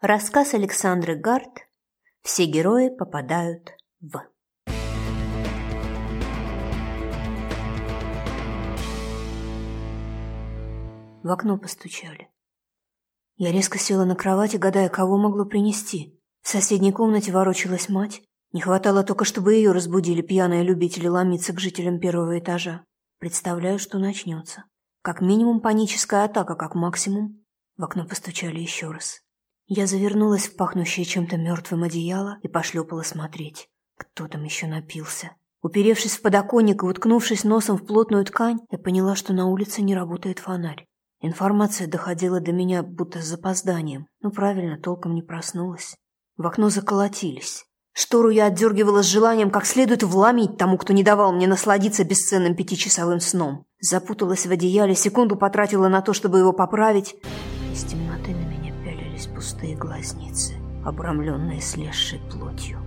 Рассказ Александры Гарт «Все герои попадают в...» В окно постучали. Я резко села на кровати, гадая, кого могло принести. В соседней комнате ворочалась мать. Не хватало только, чтобы ее разбудили пьяные любители ломиться к жителям первого этажа. Представляю, что начнется. Как минимум паническая атака, как максимум. В окно постучали еще раз. Я завернулась в пахнущее чем-то мертвым одеяло и пошлепала смотреть. Кто там еще напился? Уперевшись в подоконник и уткнувшись носом в плотную ткань, я поняла, что на улице не работает фонарь. Информация доходила до меня будто с запозданием. Ну, правильно, толком не проснулась. В окно заколотились. Штору я отдергивала с желанием как следует вломить тому, кто не давал мне насладиться бесценным пятичасовым сном. Запуталась в одеяле, секунду потратила на то, чтобы его поправить. Из на пялились пустые глазницы, обрамленные слезшей плотью.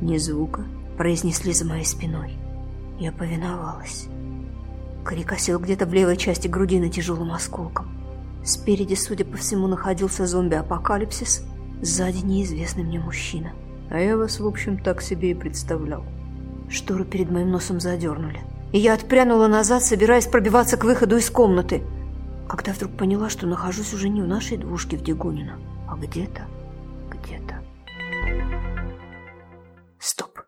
«Ни звука», — произнесли за моей спиной. Я повиновалась. Крик осел где-то в левой части грудины тяжелым осколком. Спереди, судя по всему, находился зомби-апокалипсис, сзади неизвестный мне мужчина. А я вас, в общем, так себе и представлял. Шторы перед моим носом задернули. И я отпрянула назад, собираясь пробиваться к выходу из комнаты. Когда вдруг поняла, что нахожусь уже не в нашей двушке в Дегунино, а где-то, где-то. Стоп.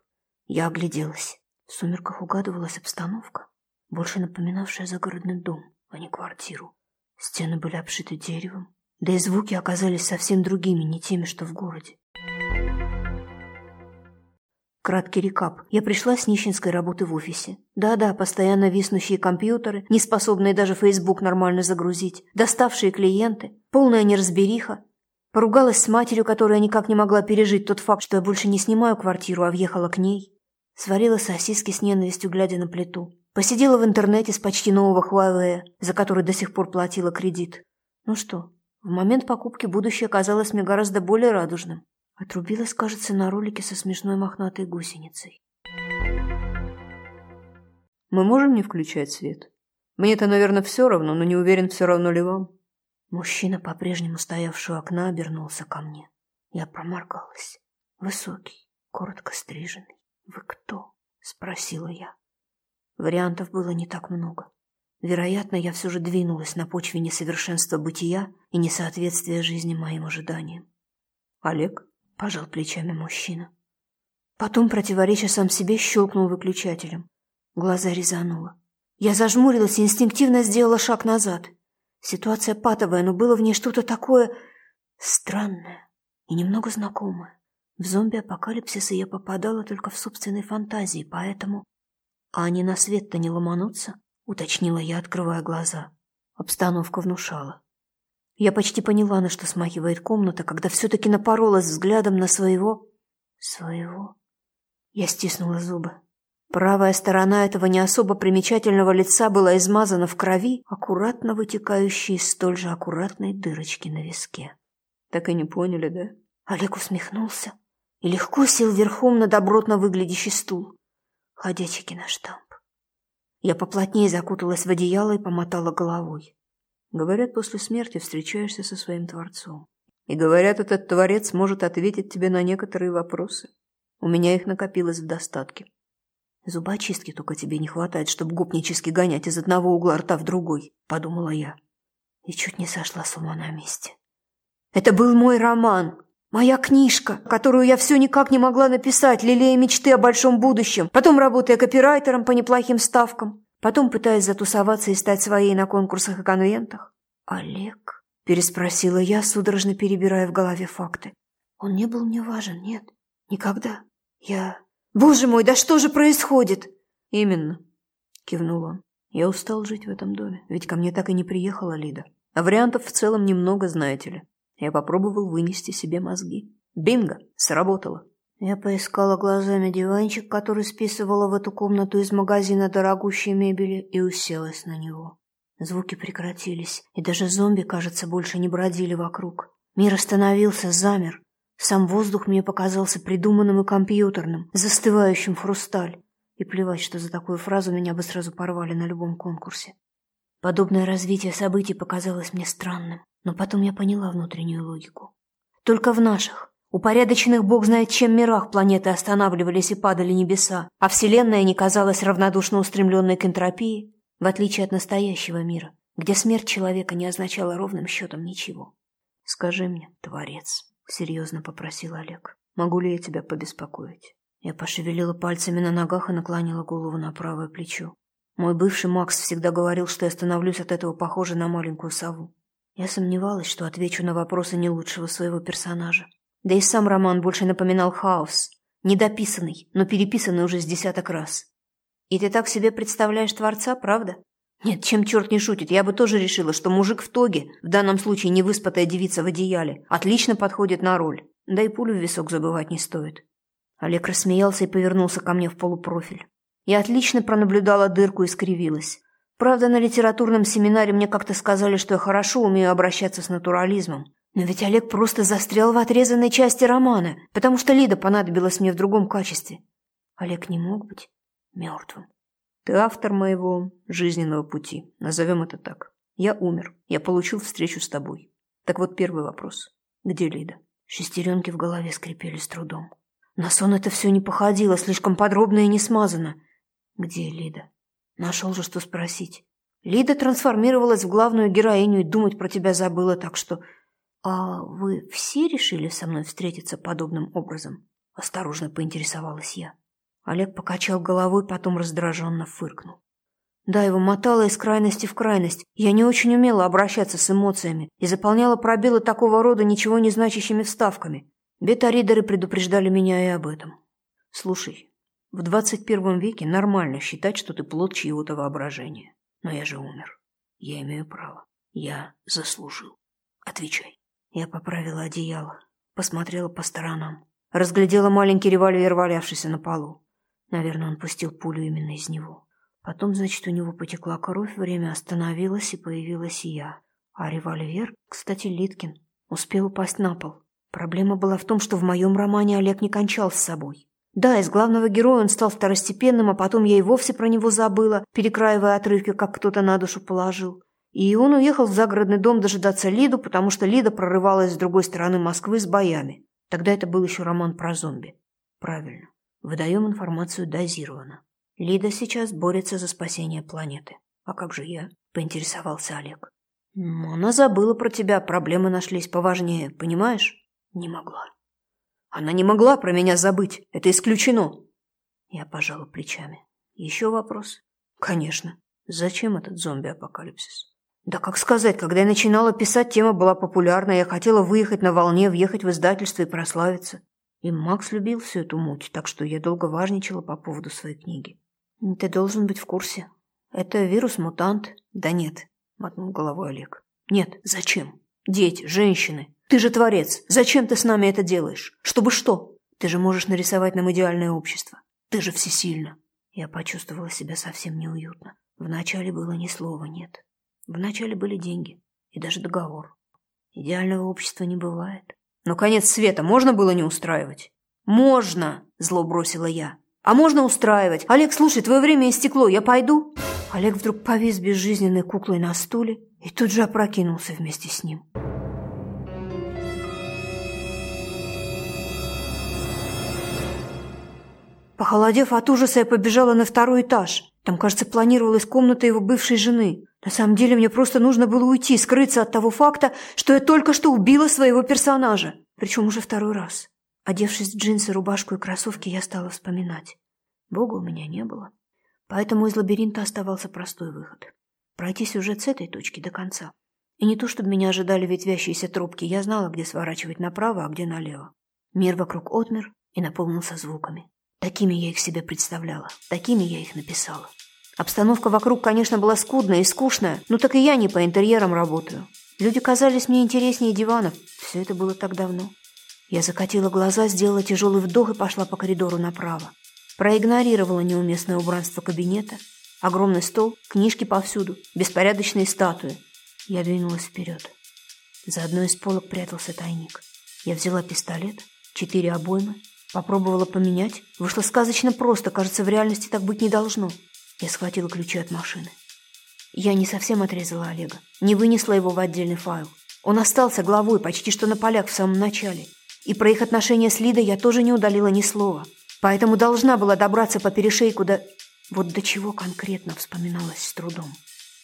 Я огляделась. В сумерках угадывалась обстановка, больше напоминавшая загородный дом, а не квартиру. Стены были обшиты деревом, да и звуки оказались совсем другими, не теми, что в городе. Краткий рекап. Я пришла с нищенской работы в офисе. Да-да, постоянно виснущие компьютеры, не способные даже Facebook нормально загрузить, доставшие клиенты, полная неразбериха. Поругалась с матерью, которая никак не могла пережить тот факт, что я больше не снимаю квартиру, а въехала к ней. Сварила сосиски с ненавистью, глядя на плиту. Посидела в интернете с почти нового Huawei, за который до сих пор платила кредит. Ну что, в момент покупки будущее казалось мне гораздо более радужным. Отрубилась, кажется, на ролике со смешной мохнатой гусеницей. Мы можем не включать свет? Мне-то, наверное, все равно, но не уверен, все равно ли вам. Мужчина, по-прежнему стоявший у окна, обернулся ко мне. Я проморгалась. Высокий, коротко стриженный. «Вы кто?» — спросила я. Вариантов было не так много. Вероятно, я все же двинулась на почве несовершенства бытия и несоответствия жизни моим ожиданиям. «Олег?» — пожал плечами мужчина. Потом, противореча сам себе, щелкнул выключателем. Глаза резануло. Я зажмурилась и инстинктивно сделала шаг назад. Ситуация патовая, но было в ней что-то такое странное и немного знакомое. В зомби-апокалипсисы я попадала только в собственной фантазии, поэтому... А они на свет-то не ломанутся, уточнила я, открывая глаза. Обстановка внушала. Я почти поняла, на что смахивает комната, когда все-таки напоролась взглядом на своего... Своего... Я стиснула зубы. Правая сторона этого не особо примечательного лица была измазана в крови, аккуратно вытекающей из столь же аккуратной дырочки на виске. Так и не поняли, да? Олег усмехнулся и легко сел верхом на добротно выглядящий стул. Ходячий киноштамп. Я поплотнее закуталась в одеяло и помотала головой. Говорят, после смерти встречаешься со своим Творцом. И говорят, этот Творец может ответить тебе на некоторые вопросы. У меня их накопилось в достатке. Зубочистки только тебе не хватает, чтобы гопнически гонять из одного угла рта в другой, подумала я. И чуть не сошла с ума на месте. Это был мой роман, моя книжка, которую я все никак не могла написать, лелея мечты о большом будущем, потом работая копирайтером по неплохим ставкам. Потом пытаясь затусоваться и стать своей на конкурсах и конвентах. «Олег?» – переспросила я, судорожно перебирая в голове факты. «Он не был мне важен, нет? Никогда. Я...» «Боже мой, да что же происходит?» «Именно», – кивнул он. «Я устал жить в этом доме, ведь ко мне так и не приехала Лида. А вариантов в целом немного, знаете ли. Я попробовал вынести себе мозги. Бинго! Сработало. Я поискала глазами диванчик, который списывала в эту комнату из магазина дорогущей мебели, и уселась на него. Звуки прекратились, и даже зомби, кажется, больше не бродили вокруг. Мир остановился, замер. Сам воздух мне показался придуманным и компьютерным, застывающим в хрусталь. И плевать, что за такую фразу меня бы сразу порвали на любом конкурсе. Подобное развитие событий показалось мне странным, но потом я поняла внутреннюю логику. Только в наших. Упорядоченных бог знает чем мирах планеты останавливались и падали небеса, а Вселенная не казалась равнодушно устремленной к энтропии, в отличие от настоящего мира, где смерть человека не означала ровным счетом ничего. «Скажи мне, Творец», — серьезно попросил Олег, — «могу ли я тебя побеспокоить?» Я пошевелила пальцами на ногах и наклонила голову на правое плечо. Мой бывший Макс всегда говорил, что я становлюсь от этого похожей на маленькую сову. Я сомневалась, что отвечу на вопросы не лучшего своего персонажа. Да и сам роман больше напоминал хаос. Недописанный, но переписанный уже с десяток раз. И ты так себе представляешь Творца, правда? Нет, чем черт не шутит, я бы тоже решила, что мужик в тоге, в данном случае невыспатая девица в одеяле, отлично подходит на роль. Да и пулю в висок забывать не стоит. Олег рассмеялся и повернулся ко мне в полупрофиль. Я отлично пронаблюдала дырку и скривилась. Правда, на литературном семинаре мне как-то сказали, что я хорошо умею обращаться с натурализмом. Но ведь Олег просто застрял в отрезанной части романа, потому что Лида понадобилась мне в другом качестве. Олег не мог быть мертвым. Ты автор моего жизненного пути, назовем это так. Я умер, я получил встречу с тобой. Так вот первый вопрос. Где Лида? Шестеренки в голове скрипели с трудом. На сон это все не походило, слишком подробно и не смазано. Где Лида? Нашел же, что спросить. Лида трансформировалась в главную героиню и думать про тебя забыла, так что «А вы все решили со мной встретиться подобным образом?» – осторожно поинтересовалась я. Олег покачал головой, потом раздраженно фыркнул. Да, его мотало из крайности в крайность. Я не очень умела обращаться с эмоциями и заполняла пробелы такого рода ничего не значащими вставками. Бета-ридеры предупреждали меня и об этом. Слушай, в двадцать первом веке нормально считать, что ты плод чьего-то воображения. Но я же умер. Я имею право. Я заслужил. Отвечай. Я поправила одеяло, посмотрела по сторонам. Разглядела маленький револьвер, валявшийся на полу. Наверное, он пустил пулю именно из него. Потом, значит, у него потекла кровь, время остановилось, и появилась я. А револьвер, кстати, Литкин, успел упасть на пол. Проблема была в том, что в моем романе Олег не кончал с собой. Да, из главного героя он стал второстепенным, а потом я и вовсе про него забыла, перекраивая отрывки, как кто-то на душу положил. И он уехал в загородный дом дожидаться Лиду, потому что Лида прорывалась с другой стороны Москвы с боями. Тогда это был еще роман про зомби. Правильно. Выдаем информацию дозированно. Лида сейчас борется за спасение планеты. А как же я? Поинтересовался Олег. Она забыла про тебя, проблемы нашлись поважнее, понимаешь? Не могла. Она не могла про меня забыть. Это исключено. Я пожала плечами. Еще вопрос? Конечно. Зачем этот зомби-апокалипсис? Да как сказать, когда я начинала писать, тема была популярна, я хотела выехать на волне, въехать в издательство и прославиться. И Макс любил всю эту муть, так что я долго важничала по поводу своей книги. Ты должен быть в курсе. Это вирус-мутант. Да нет, мотнул головой Олег. Нет, зачем? Дети, женщины. Ты же творец. Зачем ты с нами это делаешь? Чтобы что? Ты же можешь нарисовать нам идеальное общество. Ты же всесильна. Я почувствовала себя совсем неуютно. Вначале было ни слова нет. Вначале были деньги и даже договор. Идеального общества не бывает. Но конец света можно было не устраивать? Можно, зло бросила я. А можно устраивать. Олег, слушай, твое время истекло, я пойду. Олег вдруг повис безжизненной куклой на стуле и тут же опрокинулся вместе с ним. Похолодев от ужаса, я побежала на второй этаж. Там, кажется, планировалась комната его бывшей жены. На самом деле мне просто нужно было уйти, скрыться от того факта, что я только что убила своего персонажа. Причем уже второй раз. Одевшись в джинсы, рубашку и кроссовки, я стала вспоминать. Бога у меня не было. Поэтому из лабиринта оставался простой выход. Пройти сюжет с этой точки до конца. И не то, чтобы меня ожидали ветвящиеся трубки, я знала, где сворачивать направо, а где налево. Мир вокруг отмер и наполнился звуками. Такими я их себе представляла, такими я их написала. Обстановка вокруг, конечно, была скудная и скучная, но так и я не по интерьерам работаю. Люди казались мне интереснее диванов. Все это было так давно. Я закатила глаза, сделала тяжелый вдох и пошла по коридору направо. Проигнорировала неуместное убранство кабинета. Огромный стол, книжки повсюду, беспорядочные статуи. Я двинулась вперед. За одной из полок прятался тайник. Я взяла пистолет, четыре обоймы, попробовала поменять. Вышло сказочно просто, кажется, в реальности так быть не должно. Я схватила ключи от машины. Я не совсем отрезала Олега, не вынесла его в отдельный файл. Он остался главой почти что на полях в самом начале. И про их отношения с Лидой я тоже не удалила ни слова. Поэтому должна была добраться по перешейку до... Вот до чего конкретно вспоминалось с трудом.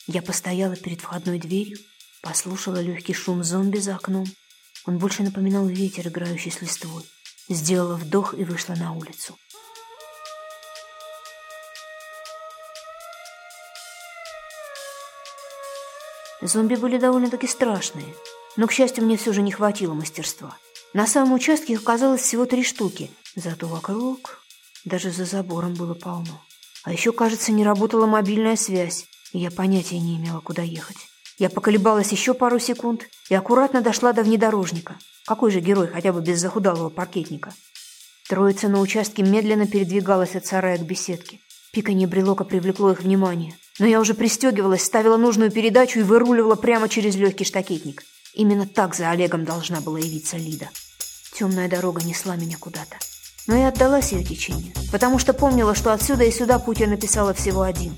Я постояла перед входной дверью, послушала легкий шум зомби за окном. Он больше напоминал ветер, играющий с листвой. Сделала вдох и вышла на улицу. Зомби были довольно-таки страшные, но, к счастью, мне все же не хватило мастерства. На самом участке их оказалось всего три штуки, зато вокруг даже за забором было полно. А еще, кажется, не работала мобильная связь, и я понятия не имела, куда ехать. Я поколебалась еще пару секунд и аккуратно дошла до внедорожника. Какой же герой хотя бы без захудалого паркетника? Троица на участке медленно передвигалась от сарая к беседке. Пиканье брелока привлекло их внимание. Но я уже пристегивалась, ставила нужную передачу и выруливала прямо через легкий штакетник. Именно так за Олегом должна была явиться Лида. Темная дорога несла меня куда-то. Но я отдалась ее течению, потому что помнила, что отсюда и сюда путь я написала всего один.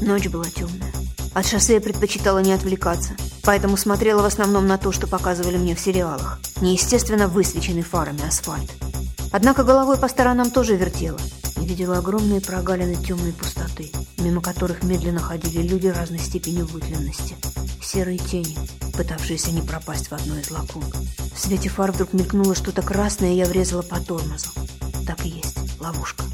Ночь была темная. От шоссе я предпочитала не отвлекаться, поэтому смотрела в основном на то, что показывали мне в сериалах. Неестественно высвеченный фарами асфальт. Однако головой по сторонам тоже вертела и видела огромные прогалины темной пустоты, мимо которых медленно ходили люди разной степени вытленности. Серые тени, пытавшиеся не пропасть в одной из лакун. В свете фар вдруг мелькнуло что-то красное, и я врезала по тормозу. Так и есть, ловушка.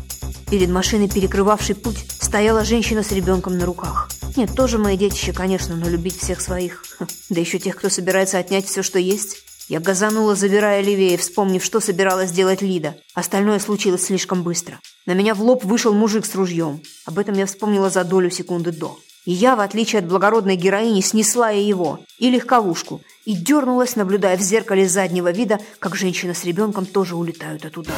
Перед машиной, перекрывавшей путь, стояла женщина с ребенком на руках. Нет, тоже мои детище, конечно, но любить всех своих, да еще тех, кто собирается отнять все, что есть. Я газанула, забирая левее, вспомнив, что собиралась делать Лида. Остальное случилось слишком быстро. На меня в лоб вышел мужик с ружьем. Об этом я вспомнила за долю секунды до. И я, в отличие от благородной героини, снесла и его, и легковушку, и дернулась, наблюдая в зеркале заднего вида, как женщина с ребенком тоже улетают от удара.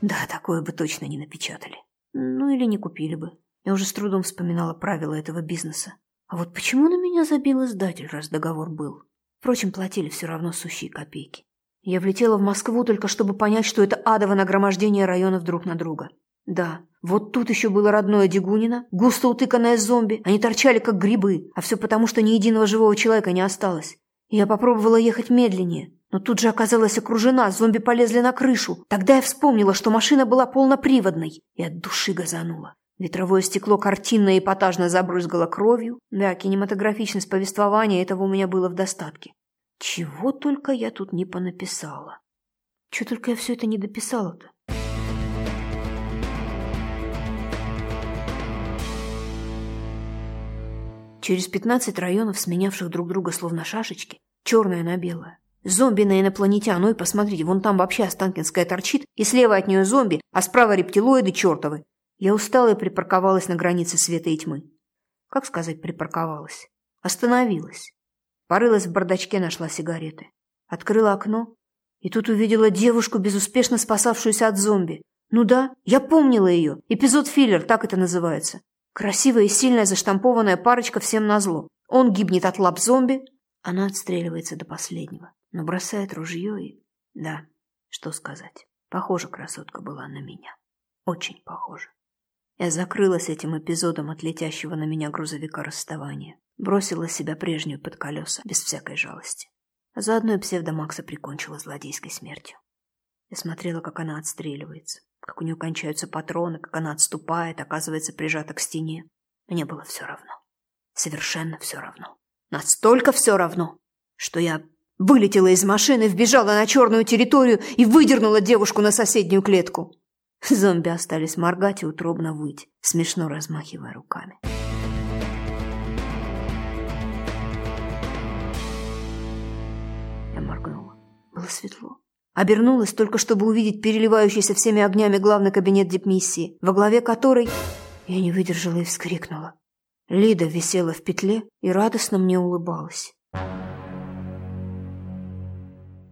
Да, такое бы точно не напечатали. Ну или не купили бы. Я уже с трудом вспоминала правила этого бизнеса. А вот почему на меня забил издатель, раз договор был? Впрочем, платили все равно сущие копейки. Я влетела в Москву только чтобы понять, что это адово нагромождение районов друг на друга. Да, вот тут еще было родное Дегунина, густо утыканное зомби. Они торчали, как грибы, а все потому, что ни единого живого человека не осталось. Я попробовала ехать медленнее, но тут же оказалась окружена, зомби полезли на крышу. Тогда я вспомнила, что машина была полноприводной, и от души газанула. Ветровое стекло картинно и эпатажно забрызгало кровью. Да, кинематографичность повествования этого у меня было в достатке. Чего только я тут не понаписала. Чего только я все это не дописала-то? Через пятнадцать районов, сменявших друг друга словно шашечки, черное на белое. Зомби на инопланетян, ой, посмотрите, вон там вообще Останкинская торчит, и слева от нее зомби, а справа рептилоиды чертовы. Я устала и припарковалась на границе света и тьмы. Как сказать припарковалась? Остановилась. Порылась в бардачке, нашла сигареты. Открыла окно и тут увидела девушку, безуспешно спасавшуюся от зомби. Ну да, я помнила ее. Эпизод филлер, так это называется. Красивая и сильная заштампованная парочка всем назло. Он гибнет от лап зомби, она отстреливается до последнего, но бросает ружье и... Да, что сказать. Похожа красотка была на меня. Очень похожа. Я закрылась этим эпизодом от летящего на меня грузовика расставания. Бросила себя прежнюю под колеса, без всякой жалости. Заодно и псевдомакса прикончила злодейской смертью. Я смотрела, как она отстреливается, как у нее кончаются патроны, как она отступает, оказывается прижата к стене. Мне было все равно. Совершенно все равно. Настолько все равно, что я вылетела из машины, вбежала на черную территорию и выдернула девушку на соседнюю клетку. Зомби остались моргать и утробно выть, смешно размахивая руками. Я моргнула. Было светло. Обернулась только, чтобы увидеть переливающийся всеми огнями главный кабинет дипмиссии, во главе которой я не выдержала и вскрикнула. Лида висела в петле и радостно мне улыбалась.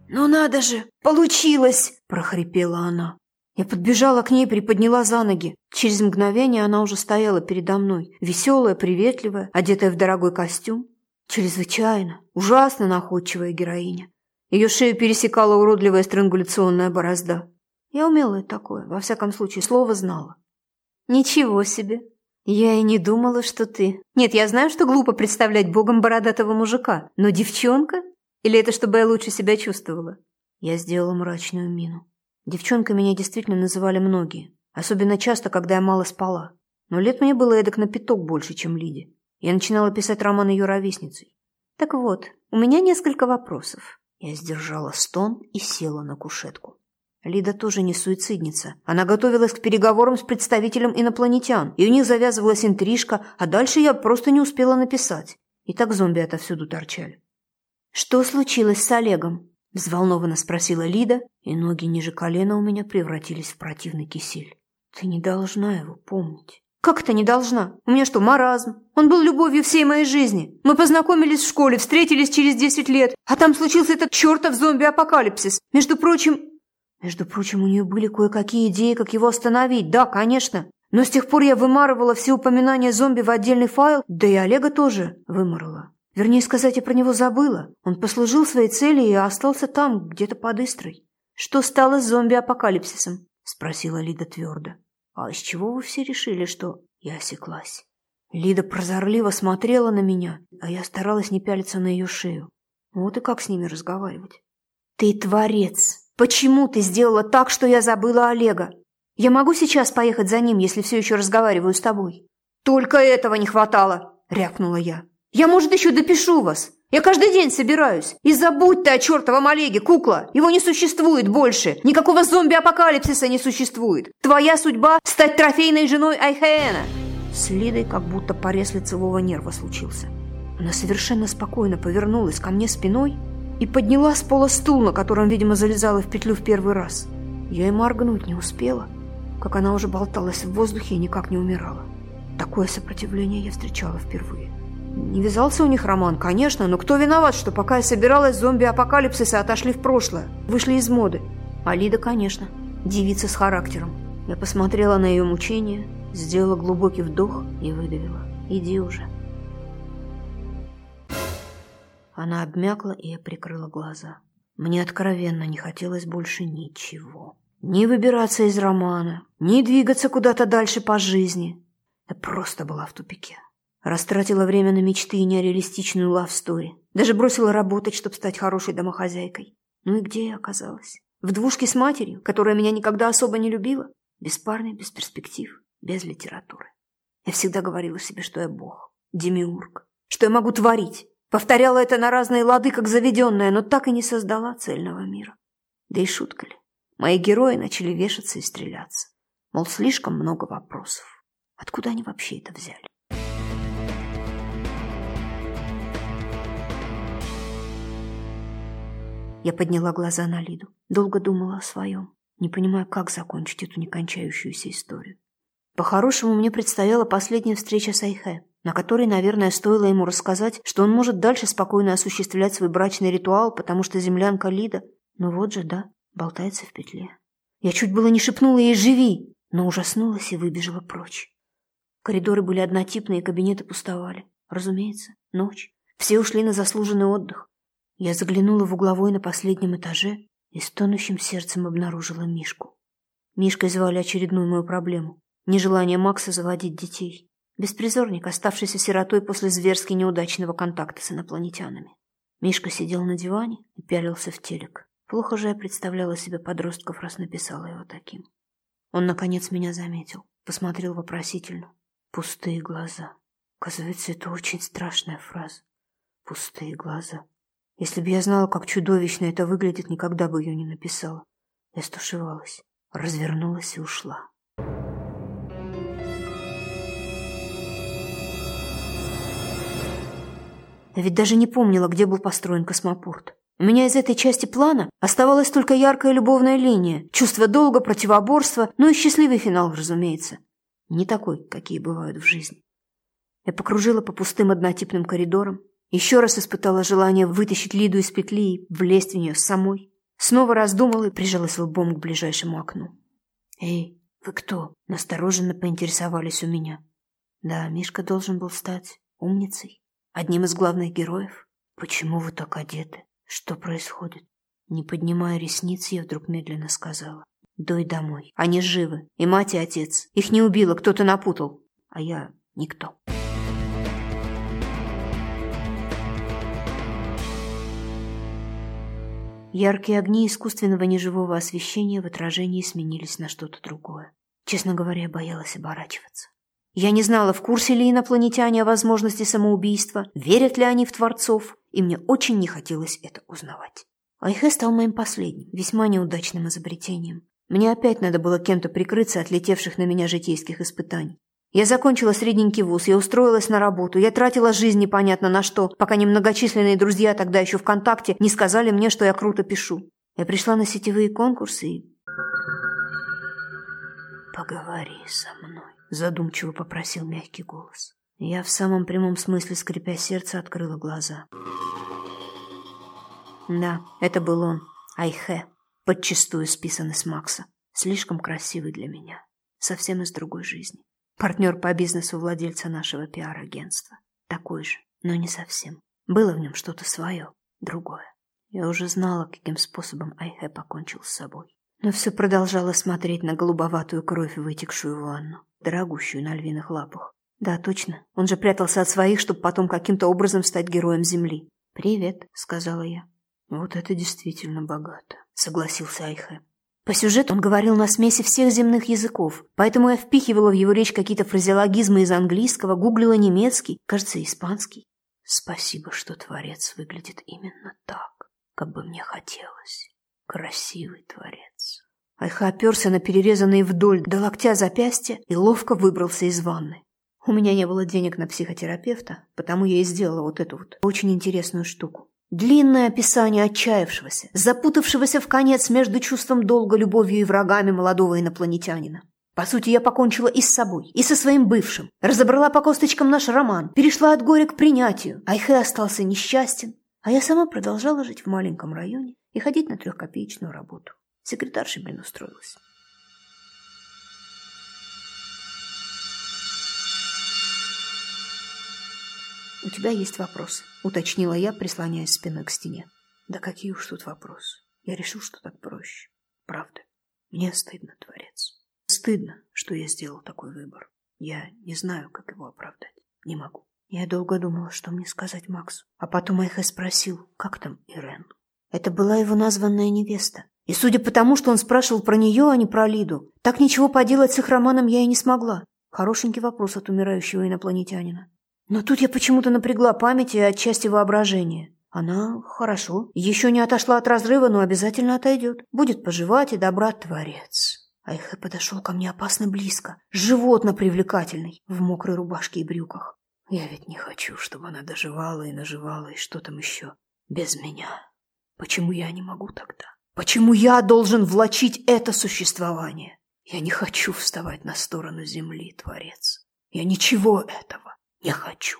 «Ну надо же! Получилось!» – прохрипела она. Я подбежала к ней, приподняла за ноги. Через мгновение она уже стояла передо мной, веселая, приветливая, одетая в дорогой костюм. Чрезвычайно, ужасно находчивая героиня. Ее шею пересекала уродливая странгуляционная борозда. Я умела такое, во всяком случае, слово знала. «Ничего себе! Я и не думала, что ты... Нет, я знаю, что глупо представлять богом бородатого мужика, но девчонка? Или это чтобы я лучше себя чувствовала?» Я сделала мрачную мину. Девчонкой меня действительно называли многие, особенно часто, когда я мало спала. Но лет мне было эдак на пяток больше, чем Лиде. Я начинала писать роман ее ровесницей. «Так вот, у меня несколько вопросов». Я сдержала стон и села на кушетку. Лида тоже не суицидница. Она готовилась к переговорам с представителем инопланетян, и у них завязывалась интрижка, а дальше я просто не успела написать. И так зомби отовсюду торчали. «Что случилось с Олегом?» – взволнованно спросила Лида, и ноги ниже колена у меня превратились в противный кисель. «Ты не должна его помнить». «Как это не должна? У меня что, маразм? Он был любовью всей моей жизни. Мы познакомились в школе, встретились через десять лет, а там случился этот чертов зомби-апокалипсис. Между прочим, между прочим, у нее были кое-какие идеи, как его остановить. Да, конечно. Но с тех пор я вымарывала все упоминания зомби в отдельный файл, да и Олега тоже вымарала. Вернее сказать, я про него забыла. Он послужил своей цели и остался там, где-то под Истрой. «Что стало с зомби-апокалипсисом?» – спросила Лида твердо. «А из чего вы все решили, что...» Я осеклась. Лида прозорливо смотрела на меня, а я старалась не пялиться на ее шею. Вот и как с ними разговаривать? «Ты творец!» Почему ты сделала так, что я забыла Олега? Я могу сейчас поехать за ним, если все еще разговариваю с тобой?» «Только этого не хватало!» – рявкнула я. «Я, может, еще допишу вас. Я каждый день собираюсь. И забудь ты о чертовом Олеге, кукла. Его не существует больше. Никакого зомби-апокалипсиса не существует. Твоя судьба – стать трофейной женой Айхеэна». С Лидой как будто порез лицевого нерва случился. Она совершенно спокойно повернулась ко мне спиной – и подняла с пола стул, на котором, видимо, залезала в петлю в первый раз. Я и моргнуть не успела, как она уже болталась в воздухе и никак не умирала. Такое сопротивление я встречала впервые. Не вязался у них роман, конечно, но кто виноват, что пока я собиралась, зомби-апокалипсисы отошли в прошлое, вышли из моды? Алида, конечно, девица с характером. Я посмотрела на ее мучения, сделала глубокий вдох и выдавила. «Иди уже». Она обмякла, и я прикрыла глаза. Мне откровенно не хотелось больше ничего. Ни выбираться из романа, ни двигаться куда-то дальше по жизни. Я просто была в тупике. Растратила время на мечты и нереалистичную лавстори. Даже бросила работать, чтобы стать хорошей домохозяйкой. Ну и где я оказалась? В двушке с матерью, которая меня никогда особо не любила? Без парня, без перспектив, без литературы. Я всегда говорила себе, что я бог, демиург, что я могу творить, Повторяла это на разные лады, как заведенная, но так и не создала цельного мира. Да и шутка ли. Мои герои начали вешаться и стреляться. Мол, слишком много вопросов. Откуда они вообще это взяли? Я подняла глаза на Лиду. Долго думала о своем, не понимая, как закончить эту некончающуюся историю. По-хорошему, мне предстояла последняя встреча с Айхе на которой, наверное, стоило ему рассказать, что он может дальше спокойно осуществлять свой брачный ритуал, потому что землянка Лида... Ну вот же, да, болтается в петле. Я чуть было не шепнула ей «живи», но ужаснулась и выбежала прочь. Коридоры были однотипные, кабинеты пустовали. Разумеется, ночь. Все ушли на заслуженный отдых. Я заглянула в угловой на последнем этаже и с тонущим сердцем обнаружила Мишку. Мишкой звали очередную мою проблему – нежелание Макса заводить детей. Беспризорник, оставшийся сиротой после зверски неудачного контакта с инопланетянами. Мишка сидел на диване и пялился в телек. Плохо же я представляла себе подростков, раз написала его таким. Он, наконец, меня заметил. Посмотрел вопросительно. Пустые глаза. Оказывается, это очень страшная фраза. Пустые глаза. Если бы я знала, как чудовищно это выглядит, никогда бы ее не написала. Я стушевалась, развернулась и ушла. Я ведь даже не помнила, где был построен космопорт. У меня из этой части плана оставалась только яркая любовная линия, чувство долга, противоборства, ну и счастливый финал, разумеется. Не такой, какие бывают в жизни. Я покружила по пустым однотипным коридорам, еще раз испытала желание вытащить Лиду из петли и влезть в нее самой. Снова раздумала и прижалась лбом к ближайшему окну. «Эй, вы кто?» – настороженно поинтересовались у меня. Да, Мишка должен был стать умницей. Одним из главных героев? Почему вы так одеты? Что происходит? Не поднимая ресниц, я вдруг медленно сказала. Дой домой. Они живы. И мать, и отец. Их не убило, кто-то напутал. А я никто. Яркие огни искусственного неживого освещения в отражении сменились на что-то другое. Честно говоря, боялась оборачиваться. Я не знала, в курсе ли инопланетяне о возможности самоубийства, верят ли они в творцов, и мне очень не хотелось это узнавать. Айхе стал моим последним, весьма неудачным изобретением. Мне опять надо было кем-то прикрыться от летевших на меня житейских испытаний. Я закончила средненький вуз, я устроилась на работу, я тратила жизнь непонятно на что, пока немногочисленные друзья тогда еще ВКонтакте не сказали мне, что я круто пишу. Я пришла на сетевые конкурсы и... «Поговори со мной», — задумчиво попросил мягкий голос. Я в самом прямом смысле, скрипя сердце, открыла глаза. Да, это был он, Айхе, подчистую списанный с Макса. Слишком красивый для меня. Совсем из другой жизни. Партнер по бизнесу владельца нашего пиар-агентства. Такой же, но не совсем. Было в нем что-то свое, другое. Я уже знала, каким способом Айхе покончил с собой. Но все продолжала смотреть на голубоватую кровь, вытекшую в ванну, дорогущую на львиных лапах. Да, точно, он же прятался от своих, чтобы потом каким-то образом стать героем Земли. «Привет», — сказала я. «Вот это действительно богато», — согласился Айхе. По сюжету он говорил на смеси всех земных языков, поэтому я впихивала в его речь какие-то фразеологизмы из английского, гуглила немецкий, кажется, испанский. Спасибо, что творец выглядит именно так, как бы мне хотелось. Красивый творец. Айха оперся на перерезанные вдоль до локтя запястья и ловко выбрался из ванны. У меня не было денег на психотерапевта, потому я и сделала вот эту вот очень интересную штуку. Длинное описание отчаявшегося, запутавшегося в конец между чувством долга, любовью и врагами молодого инопланетянина. По сути, я покончила и с собой, и со своим бывшим. Разобрала по косточкам наш роман, перешла от горя к принятию. Айхэ остался несчастен, а я сама продолжала жить в маленьком районе и ходить на трехкопеечную работу. Секретаршей, блин, устроилась. «У тебя есть вопросы», — уточнила я, прислоняясь спиной к стене. «Да какие уж тут вопросы. Я решил, что так проще. Правда. Мне стыдно, Творец. Стыдно, что я сделал такой выбор. Я не знаю, как его оправдать. Не могу. Я долго думала, что мне сказать Максу. А потом Эхе спросил, как там Ирен. Это была его названная невеста. И судя по тому, что он спрашивал про нее, а не про Лиду, так ничего поделать с их романом я и не смогла. Хорошенький вопрос от умирающего инопланетянина. Но тут я почему-то напрягла память и отчасти воображение. Она хорошо. Еще не отошла от разрыва, но обязательно отойдет. Будет поживать и добрать творец. Айхэ подошел ко мне опасно близко, животно привлекательный, в мокрой рубашке и брюках. Я ведь не хочу, чтобы она доживала и наживала, и что там еще, без меня. Почему я не могу тогда? Почему я должен влачить это существование? Я не хочу вставать на сторону земли, Творец. Я ничего этого не хочу.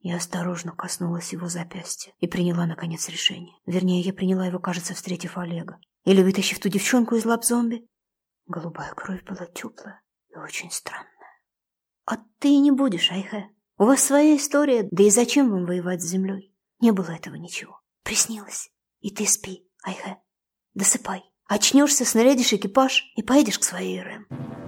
Я осторожно коснулась его запястья и приняла, наконец, решение. Вернее, я приняла его, кажется, встретив Олега. Или вытащив ту девчонку из лап зомби. Голубая кровь была теплая и очень странная. А ты не будешь, Айхэ. У вас своя история, да и зачем вам воевать с землей? Не было этого ничего. Приснилось. И ты спи, Айхэ. Досыпай. Очнешься, снарядишь экипаж и поедешь к своей Рэм.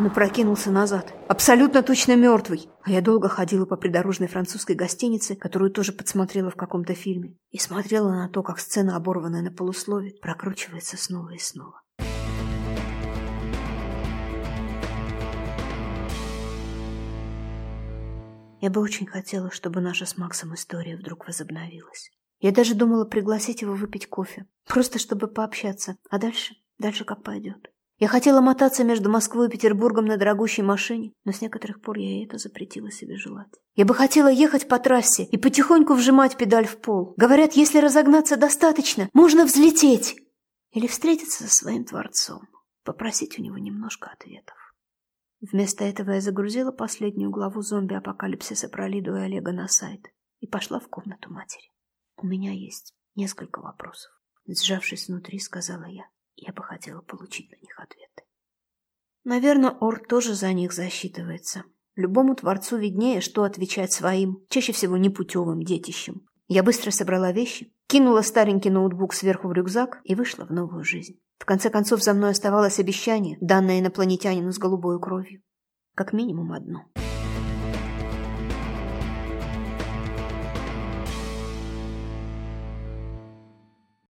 Он опрокинулся назад, абсолютно точно мертвый. А я долго ходила по придорожной французской гостинице, которую тоже подсмотрела в каком-то фильме, и смотрела на то, как сцена, оборванная на полуслове, прокручивается снова и снова. Я бы очень хотела, чтобы наша с Максом история вдруг возобновилась. Я даже думала пригласить его выпить кофе, просто чтобы пообщаться, а дальше, дальше как пойдет. Я хотела мотаться между Москвой и Петербургом на дорогущей машине, но с некоторых пор я это запретила себе желать. Я бы хотела ехать по трассе и потихоньку вжимать педаль в пол. Говорят, если разогнаться достаточно, можно взлететь. Или встретиться со своим Творцом, попросить у него немножко ответов. Вместо этого я загрузила последнюю главу зомби-апокалипсиса про Лиду и Олега на сайт и пошла в комнату матери. У меня есть несколько вопросов. Сжавшись внутри, сказала я. Я бы хотела получить на них ответы. Наверное, Ор тоже за них засчитывается. Любому творцу виднее, что отвечать своим, чаще всего непутевым детищам. Я быстро собрала вещи, кинула старенький ноутбук сверху в рюкзак и вышла в новую жизнь. В конце концов, за мной оставалось обещание, данное инопланетянину с голубой кровью. Как минимум одно.